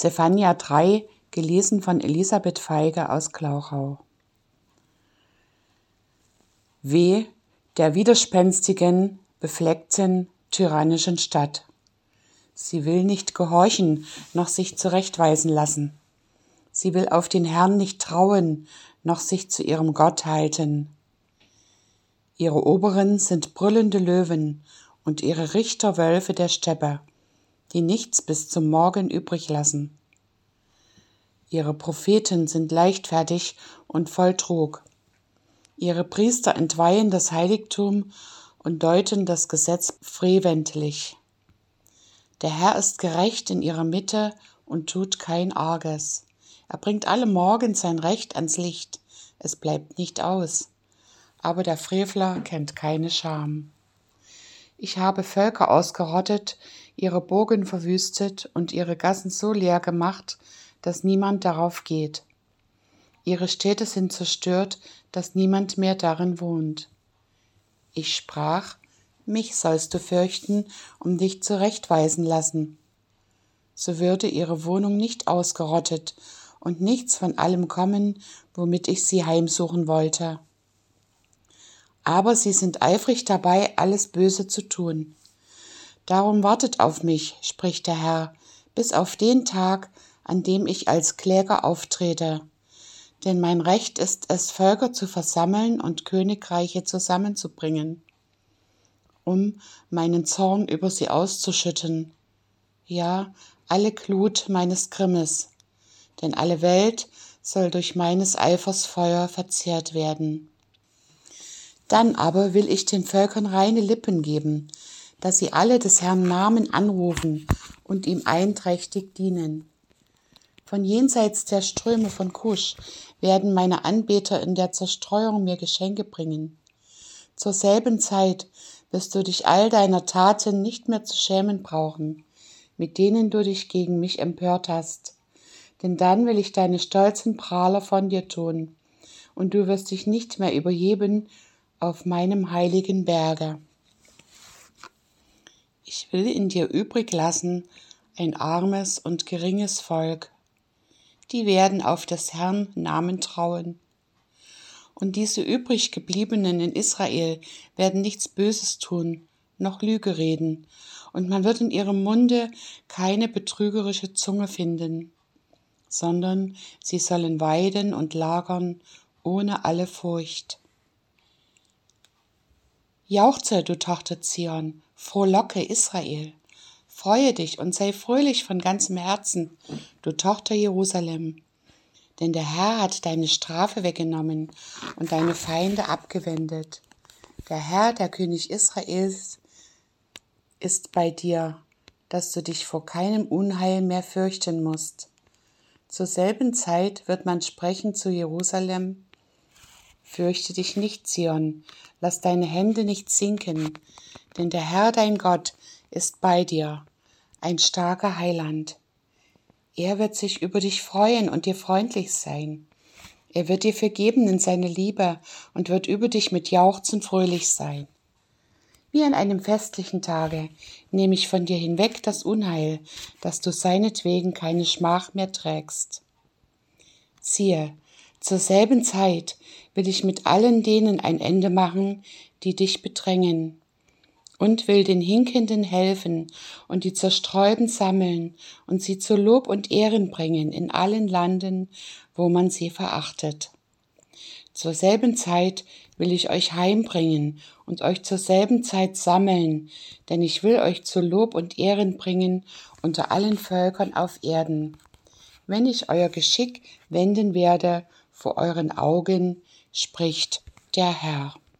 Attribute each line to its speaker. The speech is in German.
Speaker 1: Zephania 3, gelesen von Elisabeth Feige aus Glauchau. Weh der widerspenstigen, befleckten, tyrannischen Stadt. Sie will nicht gehorchen, noch sich zurechtweisen lassen. Sie will auf den Herrn nicht trauen, noch sich zu ihrem Gott halten. Ihre Oberen sind brüllende Löwen und ihre Richter Wölfe der Steppe die nichts bis zum Morgen übrig lassen. Ihre Propheten sind leichtfertig und voll Trug. Ihre Priester entweihen das Heiligtum und deuten das Gesetz freventlich. Der Herr ist gerecht in ihrer Mitte und tut kein Arges. Er bringt alle Morgen sein Recht ans Licht. Es bleibt nicht aus. Aber der Frevler kennt keine Scham. Ich habe Völker ausgerottet, ihre Burgen verwüstet und ihre Gassen so leer gemacht, dass niemand darauf geht. Ihre Städte sind zerstört, dass niemand mehr darin wohnt. Ich sprach, mich sollst du fürchten, um dich zurechtweisen lassen. So würde ihre Wohnung nicht ausgerottet und nichts von allem kommen, womit ich sie heimsuchen wollte aber sie sind eifrig dabei, alles Böse zu tun. Darum wartet auf mich, spricht der Herr, bis auf den Tag, an dem ich als Kläger auftrete. Denn mein Recht ist es, Völker zu versammeln und Königreiche zusammenzubringen, um meinen Zorn über sie auszuschütten. Ja, alle Glut meines Grimmes, denn alle Welt soll durch meines Eifers Feuer verzehrt werden. Dann aber will ich den Völkern reine Lippen geben, dass sie alle des Herrn Namen anrufen und ihm einträchtig dienen. Von jenseits der Ströme von Kusch werden meine Anbeter in der Zerstreuung mir Geschenke bringen. Zur selben Zeit wirst du dich all deiner Taten nicht mehr zu schämen brauchen, mit denen du dich gegen mich empört hast. Denn dann will ich deine stolzen Prahler von dir tun, und du wirst dich nicht mehr überheben auf meinem heiligen Berge. Ich will in dir übrig lassen ein armes und geringes Volk. Die werden auf des Herrn Namen trauen. Und diese übrig gebliebenen in Israel werden nichts Böses tun, noch Lüge reden, und man wird in ihrem Munde keine betrügerische Zunge finden, sondern sie sollen weiden und lagern ohne alle Furcht. Jauchze, du Tochter Zion, frohlocke Israel. Freue dich und sei fröhlich von ganzem Herzen, du Tochter Jerusalem. Denn der Herr hat deine Strafe weggenommen und deine Feinde abgewendet. Der Herr, der König Israels, ist bei dir, dass du dich vor keinem Unheil mehr fürchten musst. Zur selben Zeit wird man sprechen zu Jerusalem, Fürchte dich nicht, Zion, lass deine Hände nicht sinken, denn der Herr dein Gott ist bei dir, ein starker Heiland. Er wird sich über dich freuen und dir freundlich sein. Er wird dir vergeben in seine Liebe und wird über dich mit Jauchzen fröhlich sein. Wie an einem festlichen Tage nehme ich von dir hinweg das Unheil, dass du seinetwegen keine Schmach mehr trägst. Siehe, zur selben Zeit will ich mit allen denen ein Ende machen, die dich bedrängen, und will den Hinkenden helfen und die Zerstreuten sammeln und sie zu Lob und Ehren bringen in allen Landen, wo man sie verachtet. Zur selben Zeit will ich euch heimbringen und euch zur selben Zeit sammeln, denn ich will euch zu Lob und Ehren bringen unter allen Völkern auf Erden. Wenn ich euer Geschick wenden werde vor euren Augen, spricht der Herr.